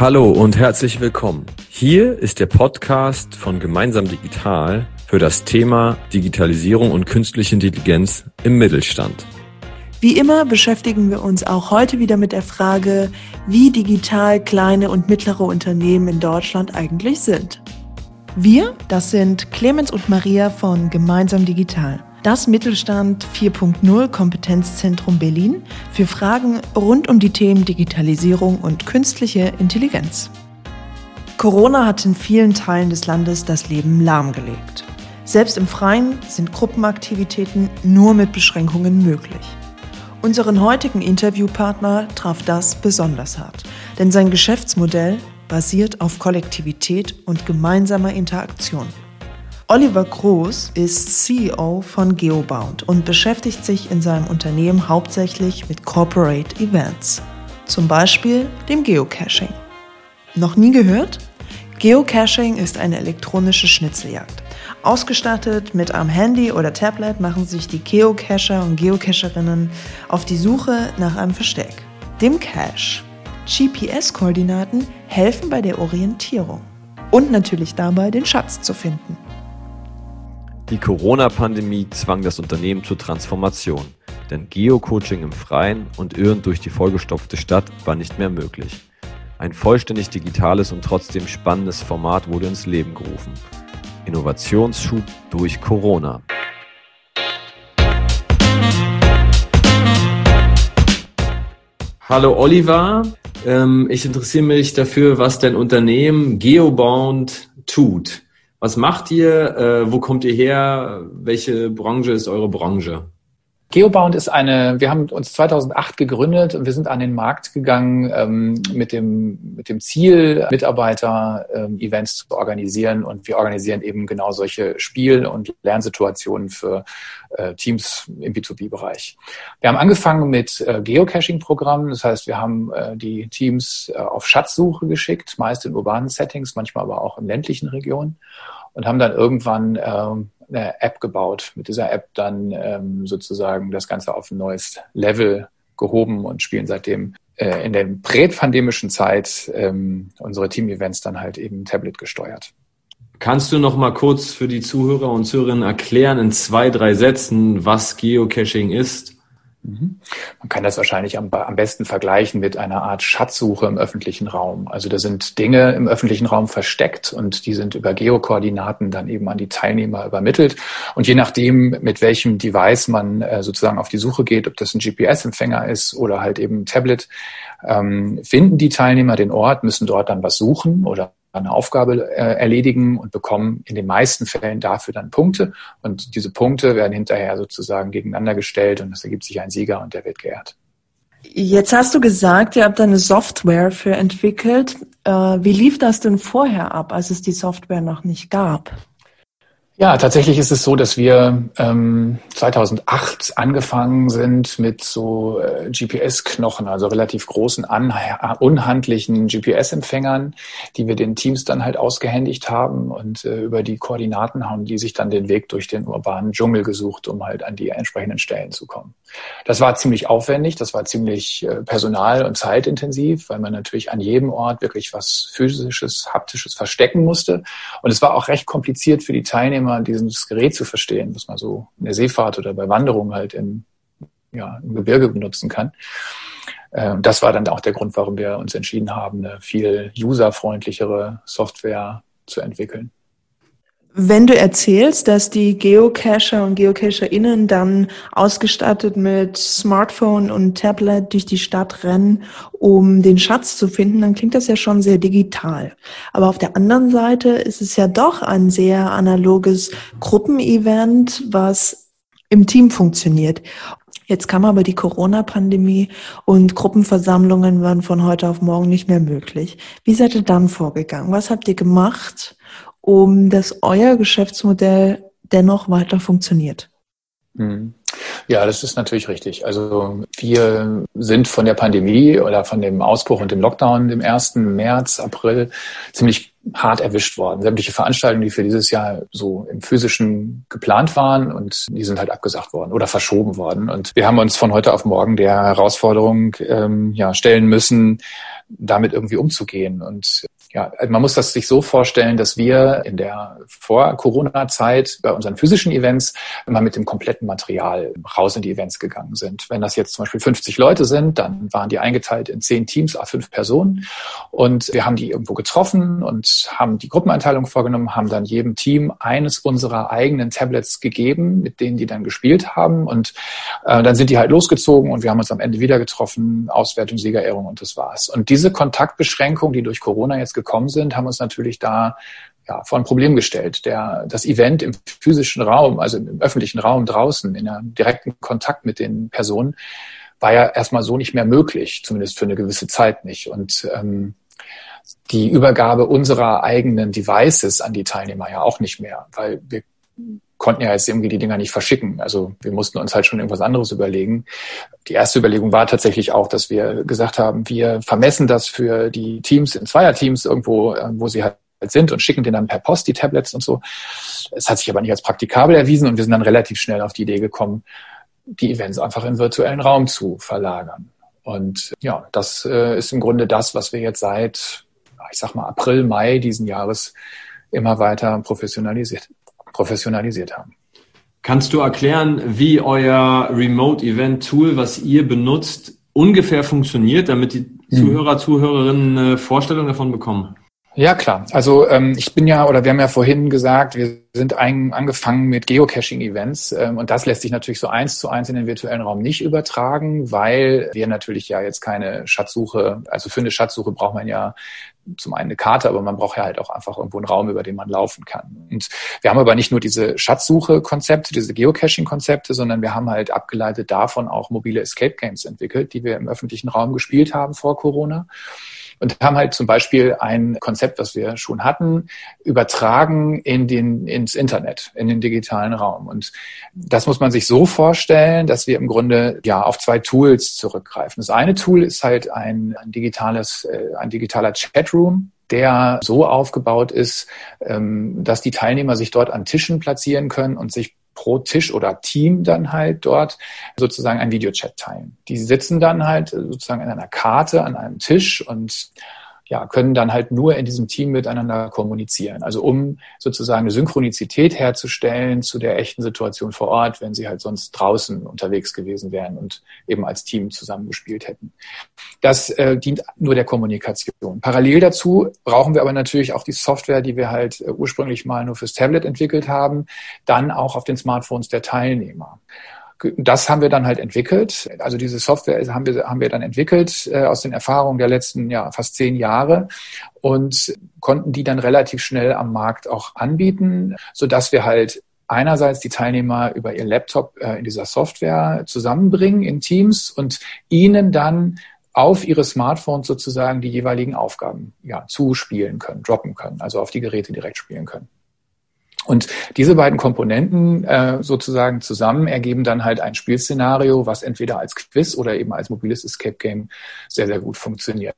Hallo und herzlich willkommen. Hier ist der Podcast von Gemeinsam Digital für das Thema Digitalisierung und künstliche Intelligenz im Mittelstand. Wie immer beschäftigen wir uns auch heute wieder mit der Frage, wie digital kleine und mittlere Unternehmen in Deutschland eigentlich sind. Wir, das sind Clemens und Maria von Gemeinsam Digital das Mittelstand 4.0 Kompetenzzentrum Berlin für Fragen rund um die Themen Digitalisierung und künstliche Intelligenz. Corona hat in vielen Teilen des Landes das Leben lahmgelegt. Selbst im Freien sind Gruppenaktivitäten nur mit Beschränkungen möglich. Unseren heutigen Interviewpartner traf das besonders hart, denn sein Geschäftsmodell basiert auf Kollektivität und gemeinsamer Interaktion. Oliver Groß ist CEO von Geobound und beschäftigt sich in seinem Unternehmen hauptsächlich mit Corporate Events, zum Beispiel dem Geocaching. Noch nie gehört? Geocaching ist eine elektronische Schnitzeljagd. Ausgestattet mit einem Handy oder Tablet machen sich die Geocacher und Geocacherinnen auf die Suche nach einem Versteck, dem Cache. GPS-Koordinaten helfen bei der Orientierung und natürlich dabei, den Schatz zu finden. Die Corona-Pandemie zwang das Unternehmen zur Transformation, denn Geocoaching im Freien und Irren durch die vollgestopfte Stadt war nicht mehr möglich. Ein vollständig digitales und trotzdem spannendes Format wurde ins Leben gerufen. Innovationsschub durch Corona. Hallo Oliver, ähm, ich interessiere mich dafür, was dein Unternehmen Geobound tut. Was macht ihr? Äh, wo kommt ihr her? Welche Branche ist eure Branche? Geobound ist eine, wir haben uns 2008 gegründet und wir sind an den Markt gegangen ähm, mit, dem, mit dem Ziel, Mitarbeiter-Events ähm, zu organisieren. Und wir organisieren eben genau solche Spiel- und Lernsituationen für äh, Teams im B2B-Bereich. Wir haben angefangen mit äh, Geocaching-Programmen, das heißt, wir haben äh, die Teams äh, auf Schatzsuche geschickt, meist in urbanen Settings, manchmal aber auch in ländlichen Regionen. Und haben dann irgendwann ähm, eine App gebaut. Mit dieser App dann ähm, sozusagen das Ganze auf ein neues Level gehoben und spielen seitdem äh, in der präpandemischen Zeit ähm, unsere Team-Events dann halt eben Tablet gesteuert. Kannst du noch mal kurz für die Zuhörer und Zuhörerinnen erklären in zwei, drei Sätzen, was Geocaching ist? Mhm. Man kann das wahrscheinlich am, am, besten vergleichen mit einer Art Schatzsuche im öffentlichen Raum. Also da sind Dinge im öffentlichen Raum versteckt und die sind über Geokoordinaten dann eben an die Teilnehmer übermittelt. Und je nachdem, mit welchem Device man äh, sozusagen auf die Suche geht, ob das ein GPS-Empfänger ist oder halt eben ein Tablet, ähm, finden die Teilnehmer den Ort, müssen dort dann was suchen oder eine Aufgabe äh, erledigen und bekommen in den meisten Fällen dafür dann Punkte. Und diese Punkte werden hinterher sozusagen gegeneinander gestellt und es ergibt sich ein Sieger und der wird geehrt. Jetzt hast du gesagt, ihr habt eine Software für entwickelt. Äh, wie lief das denn vorher ab, als es die Software noch nicht gab? Ja, tatsächlich ist es so, dass wir ähm, 2008 angefangen sind mit so äh, GPS-Knochen, also relativ großen, unhandlichen GPS-Empfängern, die wir den Teams dann halt ausgehändigt haben und äh, über die Koordinaten haben die sich dann den Weg durch den urbanen Dschungel gesucht, um halt an die entsprechenden Stellen zu kommen. Das war ziemlich aufwendig, das war ziemlich äh, personal- und zeitintensiv, weil man natürlich an jedem Ort wirklich was physisches, haptisches verstecken musste. Und es war auch recht kompliziert für die Teilnehmer, immer dieses Gerät zu verstehen, was man so in der Seefahrt oder bei Wanderungen halt im, ja, im Gebirge benutzen kann. Ähm, das war dann auch der Grund, warum wir uns entschieden haben, eine viel userfreundlichere Software zu entwickeln. Wenn du erzählst, dass die Geocacher und GeocacherInnen dann ausgestattet mit Smartphone und Tablet durch die Stadt rennen, um den Schatz zu finden, dann klingt das ja schon sehr digital. Aber auf der anderen Seite ist es ja doch ein sehr analoges Gruppenevent, was im Team funktioniert. Jetzt kam aber die Corona-Pandemie und Gruppenversammlungen waren von heute auf morgen nicht mehr möglich. Wie seid ihr dann vorgegangen? Was habt ihr gemacht, um dass euer Geschäftsmodell dennoch weiter funktioniert? Hm. Ja, das ist natürlich richtig. Also wir sind von der Pandemie oder von dem Ausbruch und dem Lockdown im 1. März, April ziemlich hart erwischt worden. Sämtliche Veranstaltungen, die für dieses Jahr so im physischen geplant waren und die sind halt abgesagt worden oder verschoben worden. Und wir haben uns von heute auf morgen der Herausforderung ähm, ja, stellen müssen, damit irgendwie umzugehen. Und ja, also man muss das sich so vorstellen, dass wir in der Vor-Corona-Zeit bei unseren physischen Events immer mit dem kompletten Material raus in die Events gegangen sind. Wenn das jetzt zum Beispiel 50 Leute sind, dann waren die eingeteilt in zehn Teams, a fünf Personen. Und wir haben die irgendwo getroffen und haben die Gruppeneinteilung vorgenommen, haben dann jedem Team eines unserer eigenen Tablets gegeben, mit denen die dann gespielt haben. Und äh, dann sind die halt losgezogen und wir haben uns am Ende wieder getroffen, Auswertung, Siegerehrung und das war's. Und diese Kontaktbeschränkung, die durch Corona jetzt gekommen sind, haben uns natürlich da ja, vor ein Problem gestellt. Der, das Event im physischen Raum, also im öffentlichen Raum draußen, in einem direkten Kontakt mit den Personen, war ja erstmal so nicht mehr möglich, zumindest für eine gewisse Zeit nicht. Und ähm, die Übergabe unserer eigenen Devices an die Teilnehmer ja auch nicht mehr, weil wir konnten ja jetzt irgendwie die Dinger nicht verschicken. Also wir mussten uns halt schon irgendwas anderes überlegen. Die erste Überlegung war tatsächlich auch, dass wir gesagt haben, wir vermessen das für die Teams in Zweierteams irgendwo, äh, wo sie halt sind und schicken denen dann per Post die Tablets und so. Es hat sich aber nicht als praktikabel erwiesen und wir sind dann relativ schnell auf die Idee gekommen, die Events einfach in virtuellen Raum zu verlagern. Und ja, das äh, ist im Grunde das, was wir jetzt seit, ich sag mal, April, Mai diesen Jahres immer weiter professionalisiert professionalisiert haben. Kannst du erklären, wie euer Remote Event Tool, was ihr benutzt, ungefähr funktioniert, damit die hm. Zuhörer, Zuhörerinnen eine Vorstellung davon bekommen? Ja, klar. Also ähm, ich bin ja, oder wir haben ja vorhin gesagt, wir sind ein, angefangen mit Geocaching-Events ähm, und das lässt sich natürlich so eins zu eins in den virtuellen Raum nicht übertragen, weil wir natürlich ja jetzt keine Schatzsuche, also für eine Schatzsuche braucht man ja zum einen eine Karte, aber man braucht ja halt auch einfach irgendwo einen Raum, über den man laufen kann. Und wir haben aber nicht nur diese Schatzsuche-Konzepte, diese Geocaching-Konzepte, sondern wir haben halt abgeleitet davon auch mobile Escape Games entwickelt, die wir im öffentlichen Raum gespielt haben vor Corona und haben halt zum Beispiel ein Konzept, was wir schon hatten, übertragen in den, ins Internet, in den digitalen Raum. Und das muss man sich so vorstellen, dass wir im Grunde ja auf zwei Tools zurückgreifen. Das eine Tool ist halt ein, ein digitales, äh, ein digitaler Chatroom, der so aufgebaut ist, ähm, dass die Teilnehmer sich dort an Tischen platzieren können und sich pro Tisch oder Team dann halt dort sozusagen ein Videochat teilen. Die sitzen dann halt sozusagen in einer Karte an einem Tisch und ja, können dann halt nur in diesem Team miteinander kommunizieren. Also um sozusagen eine Synchronizität herzustellen zu der echten Situation vor Ort, wenn sie halt sonst draußen unterwegs gewesen wären und eben als Team zusammengespielt hätten. Das äh, dient nur der Kommunikation. Parallel dazu brauchen wir aber natürlich auch die Software, die wir halt äh, ursprünglich mal nur fürs Tablet entwickelt haben, dann auch auf den Smartphones der Teilnehmer das haben wir dann halt entwickelt. Also diese Software haben wir, haben wir dann entwickelt äh, aus den Erfahrungen der letzten ja, fast zehn Jahre und konnten die dann relativ schnell am Markt auch anbieten, so dass wir halt einerseits die Teilnehmer über ihr Laptop äh, in dieser Software zusammenbringen in Teams und ihnen dann auf ihre Smartphones sozusagen die jeweiligen Aufgaben ja, zuspielen können, droppen können, also auf die Geräte direkt spielen können. Und diese beiden Komponenten äh, sozusagen zusammen ergeben dann halt ein Spielszenario, was entweder als Quiz oder eben als mobiles Escape Game sehr, sehr gut funktioniert.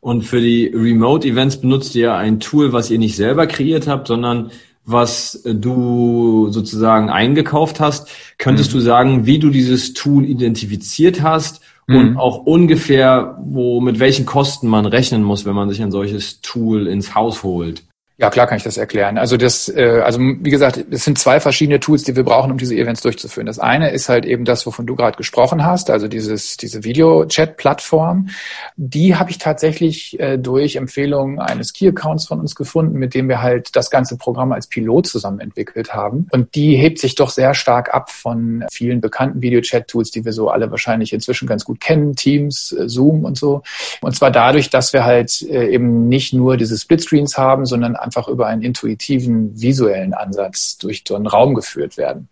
Und für die Remote Events benutzt ihr ein Tool, was ihr nicht selber kreiert habt, sondern was du sozusagen eingekauft hast. Könntest mhm. du sagen, wie du dieses Tool identifiziert hast mhm. und auch ungefähr, wo, mit welchen Kosten man rechnen muss, wenn man sich ein solches Tool ins Haus holt? Ja, klar kann ich das erklären. Also das, äh, also wie gesagt, es sind zwei verschiedene Tools, die wir brauchen, um diese Events durchzuführen. Das eine ist halt eben das, wovon du gerade gesprochen hast, also dieses diese Video-Chat-Plattform. Die habe ich tatsächlich äh, durch Empfehlungen eines Key-Accounts von uns gefunden, mit dem wir halt das ganze Programm als Pilot zusammen entwickelt haben. Und die hebt sich doch sehr stark ab von vielen bekannten Video-Chat-Tools, die wir so alle wahrscheinlich inzwischen ganz gut kennen, Teams, äh, Zoom und so. Und zwar dadurch, dass wir halt äh, eben nicht nur diese Splitscreens haben, sondern einfach über einen intuitiven, visuellen Ansatz durch so einen Raum geführt werden.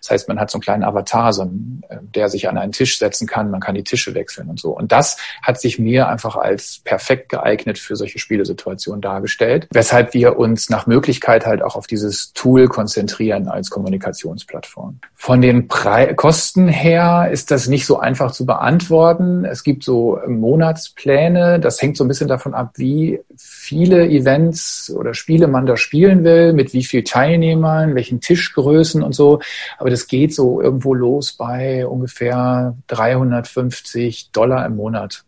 Das heißt, man hat so einen kleinen Avatar, so einen, äh, der sich an einen Tisch setzen kann, man kann die Tische wechseln und so. Und das hat sich mir einfach als perfekt geeignet für solche Spielesituationen dargestellt, weshalb wir uns nach Möglichkeit halt auch auf dieses Tool konzentrieren als Kommunikationsplattform. Von den Pre Kosten her ist das nicht so einfach zu beantworten. Es gibt so Monatspläne. Das hängt so ein bisschen davon ab, wie viele Events oder Spiele man da spielen will, mit wie viel Teilnehmern, welchen Tischgrößen und so. Aber das geht so irgendwo los bei ungefähr 350 Dollar im Monat.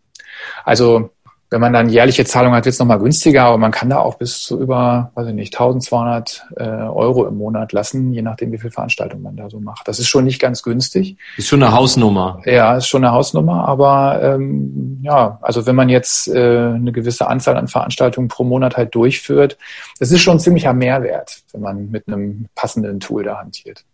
Also wenn man dann jährliche Zahlungen hat, wird es nochmal günstiger, aber man kann da auch bis zu über, weiß ich nicht, 1200 äh, Euro im Monat lassen, je nachdem, wie viel Veranstaltungen man da so macht. Das ist schon nicht ganz günstig. Ist schon eine Hausnummer. Ja, ist schon eine Hausnummer, aber ähm, ja, also wenn man jetzt äh, eine gewisse Anzahl an Veranstaltungen pro Monat halt durchführt, das ist schon ein ziemlicher Mehrwert, wenn man mit einem passenden Tool da hantiert.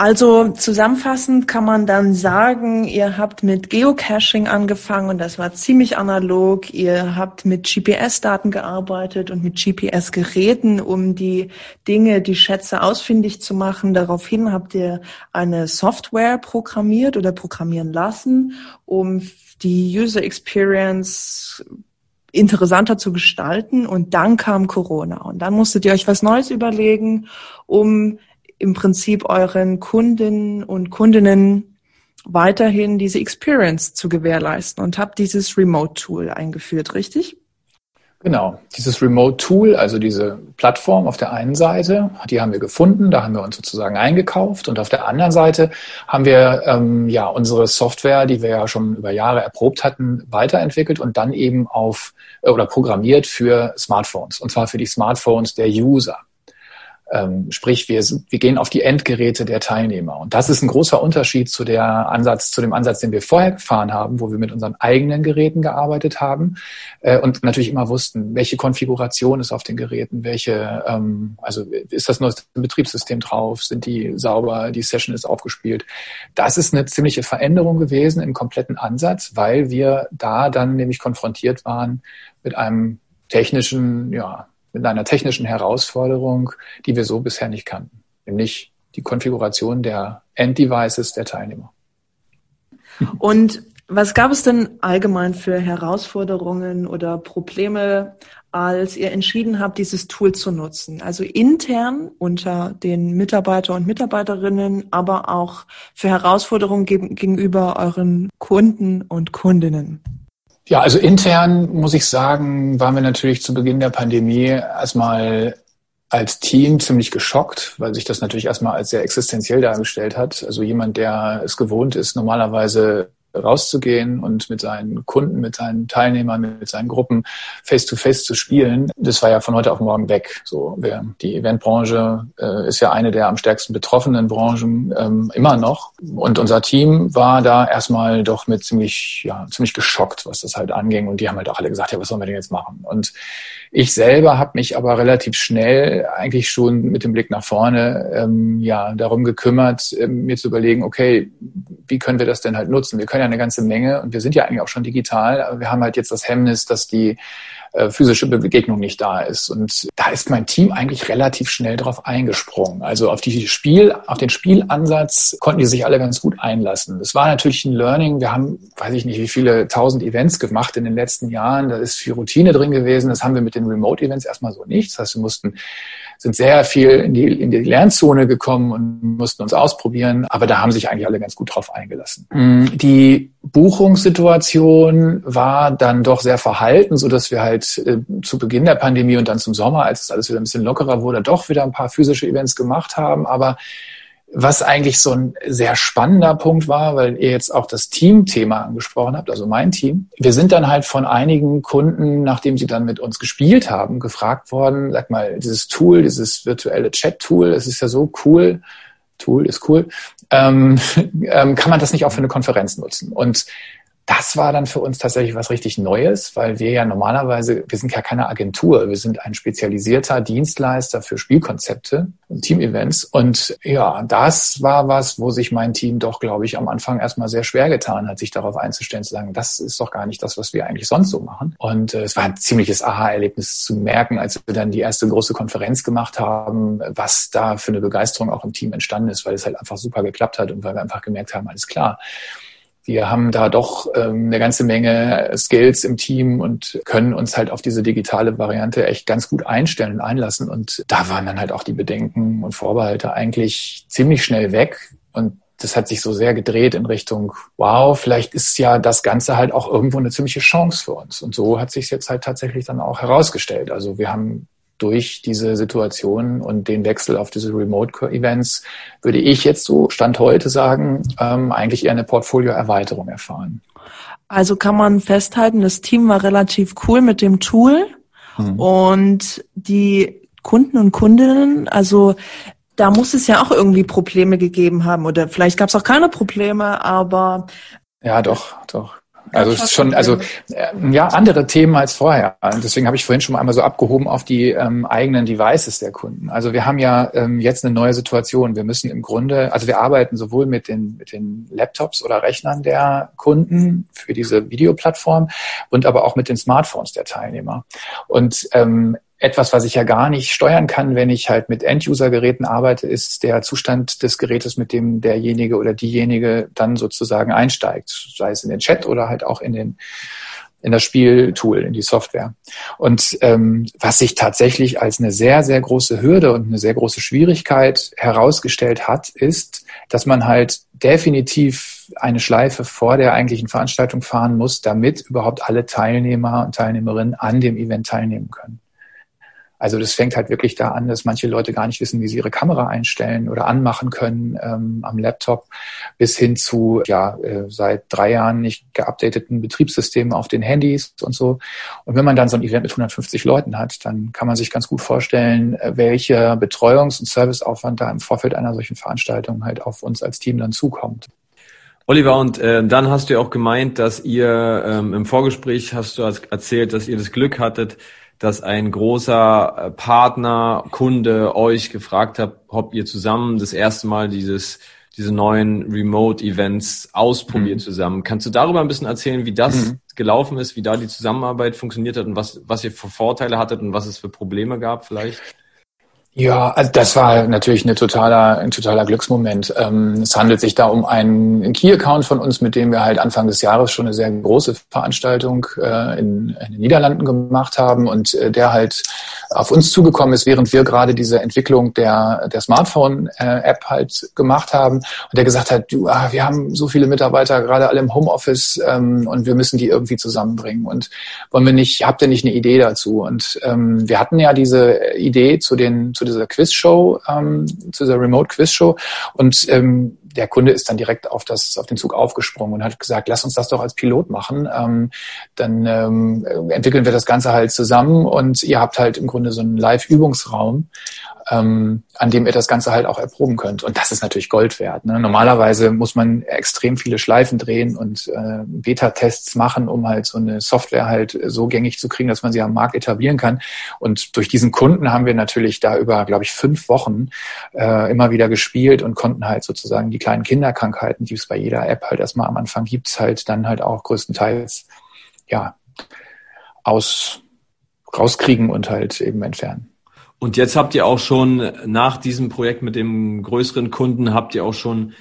Also zusammenfassend kann man dann sagen, ihr habt mit Geocaching angefangen und das war ziemlich analog. Ihr habt mit GPS-Daten gearbeitet und mit GPS-Geräten, um die Dinge, die Schätze ausfindig zu machen. Daraufhin habt ihr eine Software programmiert oder programmieren lassen, um die User Experience interessanter zu gestalten. Und dann kam Corona und dann musstet ihr euch was Neues überlegen, um im Prinzip euren Kunden und Kundinnen weiterhin diese Experience zu gewährleisten und habt dieses Remote-Tool eingeführt, richtig? Genau, dieses Remote-Tool, also diese Plattform auf der einen Seite, die haben wir gefunden, da haben wir uns sozusagen eingekauft und auf der anderen Seite haben wir ähm, ja unsere Software, die wir ja schon über Jahre erprobt hatten, weiterentwickelt und dann eben auf äh, oder programmiert für Smartphones und zwar für die Smartphones der User. Ähm, sprich, wir, wir gehen auf die Endgeräte der Teilnehmer. Und das ist ein großer Unterschied zu der Ansatz, zu dem Ansatz, den wir vorher gefahren haben, wo wir mit unseren eigenen Geräten gearbeitet haben äh, und natürlich immer wussten, welche Konfiguration ist auf den Geräten, welche, ähm, also ist das neueste Betriebssystem drauf, sind die sauber, die Session ist aufgespielt. Das ist eine ziemliche Veränderung gewesen im kompletten Ansatz, weil wir da dann nämlich konfrontiert waren mit einem technischen, ja, mit einer technischen Herausforderung, die wir so bisher nicht kannten, nämlich die Konfiguration der Enddevices der Teilnehmer. Und was gab es denn allgemein für Herausforderungen oder Probleme, als ihr entschieden habt, dieses Tool zu nutzen? Also intern unter den Mitarbeiter und Mitarbeiterinnen, aber auch für Herausforderungen gegenüber euren Kunden und Kundinnen? Ja, also intern muss ich sagen, waren wir natürlich zu Beginn der Pandemie erstmal als Team ziemlich geschockt, weil sich das natürlich erstmal als sehr existenziell dargestellt hat. Also jemand, der es gewohnt ist, normalerweise rauszugehen und mit seinen Kunden, mit seinen Teilnehmern, mit seinen Gruppen face-to-face -face zu spielen, das war ja von heute auf morgen weg. So, die Eventbranche äh, ist ja eine der am stärksten betroffenen Branchen ähm, immer noch. Und unser Team war da erstmal doch mit ziemlich, ja, ziemlich geschockt, was das halt anging. Und die haben halt auch alle gesagt, ja, was sollen wir denn jetzt machen? Und ich selber habe mich aber relativ schnell eigentlich schon mit dem Blick nach vorne ähm, ja darum gekümmert, ähm, mir zu überlegen, okay, wie können wir das denn halt nutzen? Wir können ja eine ganze Menge und wir sind ja eigentlich auch schon digital, aber wir haben halt jetzt das Hemmnis, dass die äh, physische Begegnung nicht da ist. Und da ist mein Team eigentlich relativ schnell drauf eingesprungen. Also auf die Spiel, auf den Spielansatz konnten die sich alle ganz gut einlassen. Das war natürlich ein Learning. Wir haben, weiß ich nicht, wie viele tausend Events gemacht in den letzten Jahren. Da ist viel Routine drin gewesen. Das haben wir mit den Remote-Events erstmal so nicht. Das heißt, wir mussten sind sehr viel in die, in die Lernzone gekommen und mussten uns ausprobieren, aber da haben sich eigentlich alle ganz gut drauf eingelassen. Mhm. Die Buchungssituation war dann doch sehr verhalten, so dass wir halt äh, zu Beginn der Pandemie und dann zum Sommer, als es alles wieder ein bisschen lockerer wurde, doch wieder ein paar physische Events gemacht haben, aber was eigentlich so ein sehr spannender Punkt war, weil ihr jetzt auch das Team-Thema angesprochen habt, also mein Team. Wir sind dann halt von einigen Kunden, nachdem sie dann mit uns gespielt haben, gefragt worden, sag mal, dieses Tool, dieses virtuelle Chat-Tool, es ist ja so cool, Tool ist cool, ähm, ähm, kann man das nicht auch für eine Konferenz nutzen? Und das war dann für uns tatsächlich was richtig Neues, weil wir ja normalerweise, wir sind ja keine Agentur, wir sind ein spezialisierter Dienstleister für Spielkonzepte und Teamevents. Und ja, das war was, wo sich mein Team doch, glaube ich, am Anfang erstmal sehr schwer getan hat, sich darauf einzustellen, zu sagen, das ist doch gar nicht das, was wir eigentlich sonst so machen. Und äh, es war ein ziemliches Aha-Erlebnis zu merken, als wir dann die erste große Konferenz gemacht haben, was da für eine Begeisterung auch im Team entstanden ist, weil es halt einfach super geklappt hat und weil wir einfach gemerkt haben, alles klar wir haben da doch ähm, eine ganze Menge Skills im Team und können uns halt auf diese digitale Variante echt ganz gut einstellen und einlassen. Und da waren dann halt auch die Bedenken und Vorbehalte eigentlich ziemlich schnell weg. Und das hat sich so sehr gedreht in Richtung, wow, vielleicht ist ja das Ganze halt auch irgendwo eine ziemliche Chance für uns. Und so hat sich jetzt halt tatsächlich dann auch herausgestellt. Also wir haben durch diese Situation und den Wechsel auf diese Remote-Events, würde ich jetzt so Stand heute sagen, ähm, eigentlich eher eine Portfolioerweiterung erfahren. Also kann man festhalten, das Team war relativ cool mit dem Tool mhm. und die Kunden und Kundinnen, also da muss es ja auch irgendwie Probleme gegeben haben oder vielleicht gab es auch keine Probleme, aber ja, doch, doch. Also ist schon, also ja, andere Themen als vorher. Deswegen habe ich vorhin schon mal einmal so abgehoben auf die ähm, eigenen Devices der Kunden. Also wir haben ja ähm, jetzt eine neue Situation. Wir müssen im Grunde, also wir arbeiten sowohl mit den, mit den Laptops oder Rechnern der Kunden für diese Videoplattform und aber auch mit den Smartphones der Teilnehmer. Und ähm, etwas, was ich ja gar nicht steuern kann, wenn ich halt mit End-User-Geräten arbeite, ist der Zustand des Gerätes, mit dem derjenige oder diejenige dann sozusagen einsteigt, sei es in den Chat oder halt auch in den in das Spieltool, in die Software. Und ähm, was sich tatsächlich als eine sehr, sehr große Hürde und eine sehr große Schwierigkeit herausgestellt hat, ist, dass man halt definitiv eine Schleife vor der eigentlichen Veranstaltung fahren muss, damit überhaupt alle Teilnehmer und Teilnehmerinnen an dem Event teilnehmen können. Also das fängt halt wirklich da an, dass manche Leute gar nicht wissen, wie sie ihre Kamera einstellen oder anmachen können ähm, am Laptop, bis hin zu ja äh, seit drei Jahren nicht geupdateten Betriebssystemen auf den Handys und so. Und wenn man dann so ein Event mit 150 Leuten hat, dann kann man sich ganz gut vorstellen, äh, welcher Betreuungs- und Serviceaufwand da im Vorfeld einer solchen Veranstaltung halt auf uns als Team dann zukommt. Oliver, und äh, dann hast du ja auch gemeint, dass ihr ähm, im Vorgespräch hast du erzählt, dass ihr das Glück hattet, dass ein großer äh, Partner, Kunde euch gefragt hat, ob ihr zusammen das erste Mal dieses diese neuen Remote-Events ausprobiert mhm. zusammen. Kannst du darüber ein bisschen erzählen, wie das mhm. gelaufen ist, wie da die Zusammenarbeit funktioniert hat und was, was ihr für Vorteile hattet und was es für Probleme gab vielleicht? Ja, also das war natürlich eine totaler, ein totaler Glücksmoment. Ähm, es handelt sich da um einen Key-Account von uns, mit dem wir halt Anfang des Jahres schon eine sehr große Veranstaltung äh, in, den Niederlanden gemacht haben und äh, der halt auf uns zugekommen ist, während wir gerade diese Entwicklung der, der Smartphone-App halt gemacht haben und der gesagt hat, du, ah, wir haben so viele Mitarbeiter gerade alle im Homeoffice ähm, und wir müssen die irgendwie zusammenbringen und wollen wir nicht, habt ihr nicht eine Idee dazu? Und ähm, wir hatten ja diese Idee zu den zu dieser Quizshow, ähm, zu dieser Remote Quizshow. Und ähm, der Kunde ist dann direkt auf das, auf den Zug aufgesprungen und hat gesagt, lass uns das doch als Pilot machen. Ähm, dann ähm, entwickeln wir das Ganze halt zusammen und ihr habt halt im Grunde so einen Live-Übungsraum, ähm, an dem ihr das Ganze halt auch erproben könnt. Und das ist natürlich Gold wert. Ne? Normalerweise muss man extrem viele Schleifen drehen und äh, Beta-Tests machen, um halt so eine Software halt so gängig zu kriegen, dass man sie am Markt etablieren kann. Und durch diesen Kunden haben wir natürlich da über, glaube ich, fünf Wochen äh, immer wieder gespielt und konnten halt sozusagen die kleinen Kinderkrankheiten, die es bei jeder App halt erstmal am Anfang gibt, halt dann halt auch größtenteils ja aus rauskriegen und halt eben entfernen. Und jetzt habt ihr auch schon nach diesem Projekt mit dem größeren Kunden, habt ihr auch schon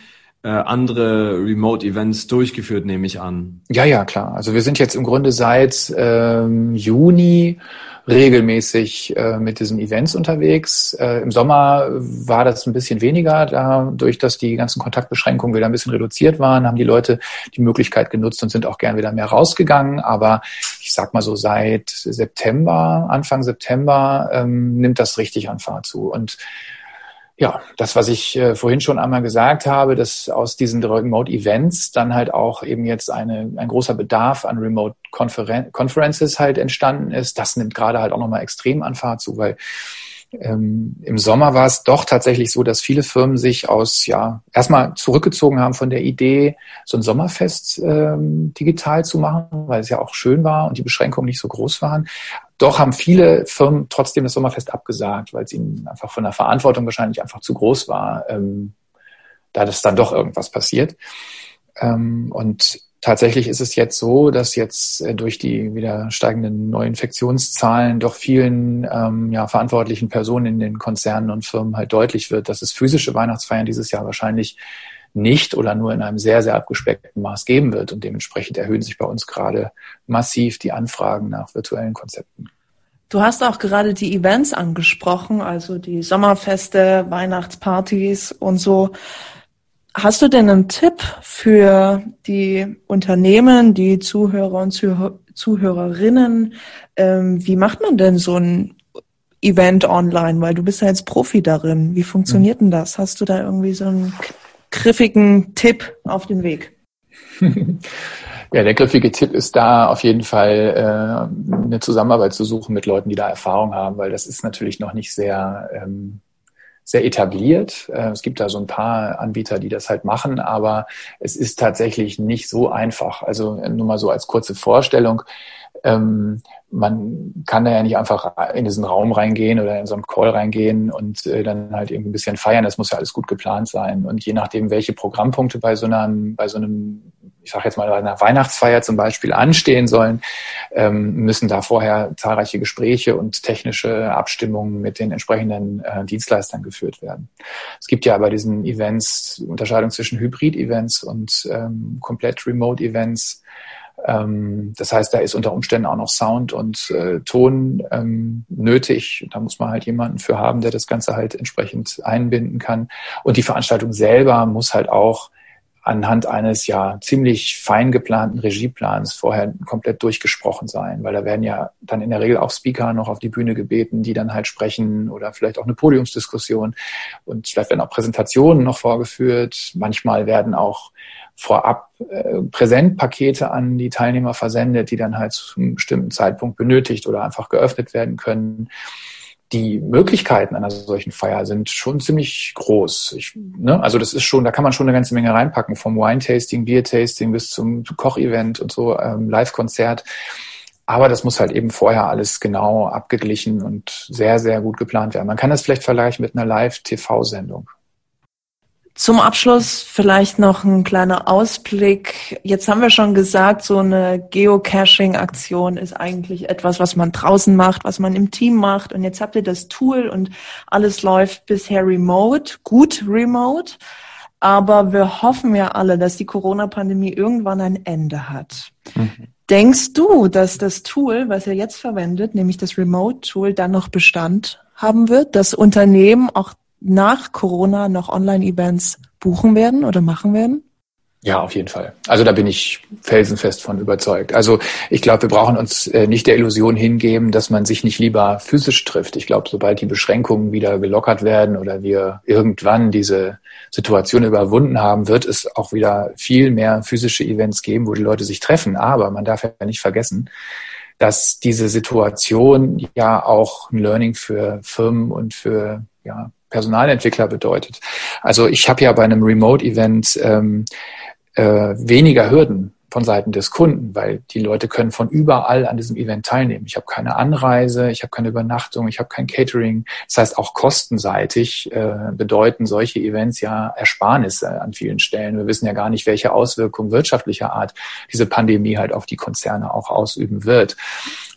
äh, andere Remote-Events durchgeführt, nehme ich an. Ja, ja, klar. Also wir sind jetzt im Grunde seit ähm, Juni regelmäßig äh, mit diesen Events unterwegs. Äh, Im Sommer war das ein bisschen weniger, dadurch, dass die ganzen Kontaktbeschränkungen wieder ein bisschen reduziert waren, haben die Leute die Möglichkeit genutzt und sind auch gern wieder mehr rausgegangen. Aber ich sag mal so seit September, Anfang September ähm, nimmt das richtig an Fahrt zu. Und ja, das, was ich äh, vorhin schon einmal gesagt habe, dass aus diesen Remote-Events dann halt auch eben jetzt eine, ein großer Bedarf an Remote-Conferences halt entstanden ist, das nimmt gerade halt auch nochmal extrem an Fahrt zu, weil ähm, im Sommer war es doch tatsächlich so, dass viele Firmen sich aus, ja, erstmal zurückgezogen haben von der Idee, so ein Sommerfest ähm, digital zu machen, weil es ja auch schön war und die Beschränkungen nicht so groß waren. Doch haben viele Firmen trotzdem das Sommerfest abgesagt, weil es ihnen einfach von der Verantwortung wahrscheinlich einfach zu groß war, ähm, da das dann doch irgendwas passiert. Ähm, und Tatsächlich ist es jetzt so, dass jetzt äh, durch die wieder steigenden Neuinfektionszahlen doch vielen ähm, ja, verantwortlichen Personen in den Konzernen und Firmen halt deutlich wird, dass es physische Weihnachtsfeiern dieses Jahr wahrscheinlich nicht oder nur in einem sehr, sehr abgespeckten Maß geben wird. Und dementsprechend erhöhen sich bei uns gerade massiv die Anfragen nach virtuellen Konzepten. Du hast auch gerade die Events angesprochen, also die Sommerfeste, Weihnachtspartys und so. Hast du denn einen Tipp für die Unternehmen, die Zuhörer und Zuhörerinnen? Ähm, wie macht man denn so ein Event online? Weil du bist ja jetzt Profi darin. Wie funktioniert denn das? Hast du da irgendwie so einen griffigen Tipp auf den Weg? Ja, der griffige Tipp ist da auf jeden Fall äh, eine Zusammenarbeit zu suchen mit Leuten, die da Erfahrung haben, weil das ist natürlich noch nicht sehr ähm, sehr etabliert. Äh, es gibt da so ein paar Anbieter, die das halt machen, aber es ist tatsächlich nicht so einfach. Also nur mal so als kurze Vorstellung. Ähm, man kann da ja nicht einfach in diesen Raum reingehen oder in so einen Call reingehen und äh, dann halt irgendwie ein bisschen feiern. Das muss ja alles gut geplant sein. Und je nachdem, welche Programmpunkte bei so einem, bei so einem ich sage jetzt mal, einer Weihnachtsfeier zum Beispiel anstehen sollen, ähm, müssen da vorher zahlreiche Gespräche und technische Abstimmungen mit den entsprechenden äh, Dienstleistern geführt werden. Es gibt ja bei diesen Events Unterscheidung zwischen Hybrid-Events und ähm, komplett Remote-Events. Ähm, das heißt, da ist unter Umständen auch noch Sound und äh, Ton ähm, nötig. Da muss man halt jemanden für haben, der das Ganze halt entsprechend einbinden kann. Und die Veranstaltung selber muss halt auch anhand eines ja ziemlich fein geplanten Regieplans vorher komplett durchgesprochen sein, weil da werden ja dann in der Regel auch Speaker noch auf die Bühne gebeten, die dann halt sprechen oder vielleicht auch eine Podiumsdiskussion und vielleicht werden auch Präsentationen noch vorgeführt. Manchmal werden auch vorab äh, Präsentpakete an die Teilnehmer versendet, die dann halt zu einem bestimmten Zeitpunkt benötigt oder einfach geöffnet werden können die Möglichkeiten einer solchen Feier sind schon ziemlich groß. Ich, ne? Also das ist schon, da kann man schon eine ganze Menge reinpacken, vom Wine-Tasting, Beer-Tasting bis zum Kochevent und so, ähm, Live-Konzert. Aber das muss halt eben vorher alles genau abgeglichen und sehr, sehr gut geplant werden. Man kann das vielleicht vergleichen mit einer Live-TV-Sendung. Zum Abschluss vielleicht noch ein kleiner Ausblick. Jetzt haben wir schon gesagt, so eine Geocaching-Aktion ist eigentlich etwas, was man draußen macht, was man im Team macht. Und jetzt habt ihr das Tool und alles läuft bisher remote, gut remote. Aber wir hoffen ja alle, dass die Corona-Pandemie irgendwann ein Ende hat. Mhm. Denkst du, dass das Tool, was ihr jetzt verwendet, nämlich das Remote-Tool, dann noch Bestand haben wird, dass Unternehmen auch nach Corona noch Online-Events buchen werden oder machen werden? Ja, auf jeden Fall. Also da bin ich felsenfest von überzeugt. Also ich glaube, wir brauchen uns äh, nicht der Illusion hingeben, dass man sich nicht lieber physisch trifft. Ich glaube, sobald die Beschränkungen wieder gelockert werden oder wir irgendwann diese Situation überwunden haben, wird es auch wieder viel mehr physische Events geben, wo die Leute sich treffen. Aber man darf ja nicht vergessen, dass diese Situation ja auch ein Learning für Firmen und für ja, Personalentwickler bedeutet. Also ich habe ja bei einem Remote-Event ähm, äh, weniger Hürden von Seiten des Kunden, weil die Leute können von überall an diesem Event teilnehmen. Ich habe keine Anreise, ich habe keine Übernachtung, ich habe kein Catering. Das heißt, auch kostenseitig äh, bedeuten solche Events ja Ersparnisse an vielen Stellen. Wir wissen ja gar nicht, welche Auswirkungen wirtschaftlicher Art diese Pandemie halt auf die Konzerne auch ausüben wird.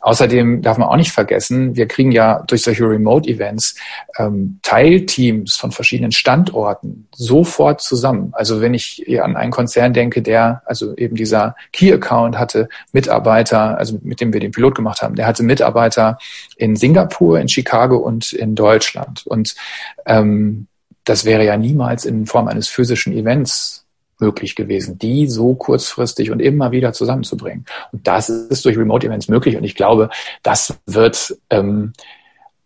Außerdem darf man auch nicht vergessen, wir kriegen ja durch solche Remote-Events ähm, Teilteams von verschiedenen Standorten sofort zusammen. Also wenn ich an einen Konzern denke, der, also eben dieser Key-Account hatte Mitarbeiter, also mit dem wir den Pilot gemacht haben, der hatte Mitarbeiter in Singapur, in Chicago und in Deutschland. Und ähm, das wäre ja niemals in Form eines physischen Events möglich gewesen, die so kurzfristig und immer wieder zusammenzubringen. Und das ist durch Remote Events möglich. Und ich glaube, das wird ähm,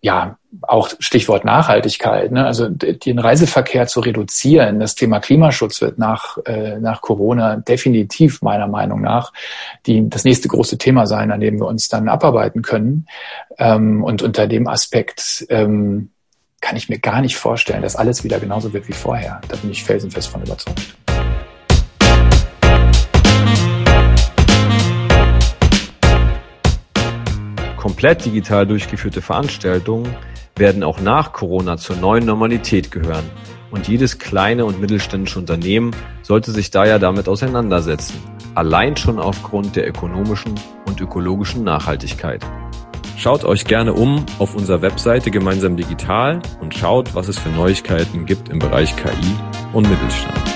ja auch Stichwort Nachhaltigkeit, ne? also den Reiseverkehr zu reduzieren. Das Thema Klimaschutz wird nach, äh, nach Corona definitiv meiner Meinung nach die, das nächste große Thema sein, an dem wir uns dann abarbeiten können. Ähm, und unter dem Aspekt ähm, kann ich mir gar nicht vorstellen, dass alles wieder genauso wird wie vorher. Da bin ich felsenfest von überzeugt. Komplett digital durchgeführte Veranstaltungen werden auch nach Corona zur neuen Normalität gehören. Und jedes kleine und mittelständische Unternehmen sollte sich daher damit auseinandersetzen. Allein schon aufgrund der ökonomischen und ökologischen Nachhaltigkeit. Schaut euch gerne um auf unserer Webseite Gemeinsam Digital und schaut, was es für Neuigkeiten gibt im Bereich KI und Mittelstand.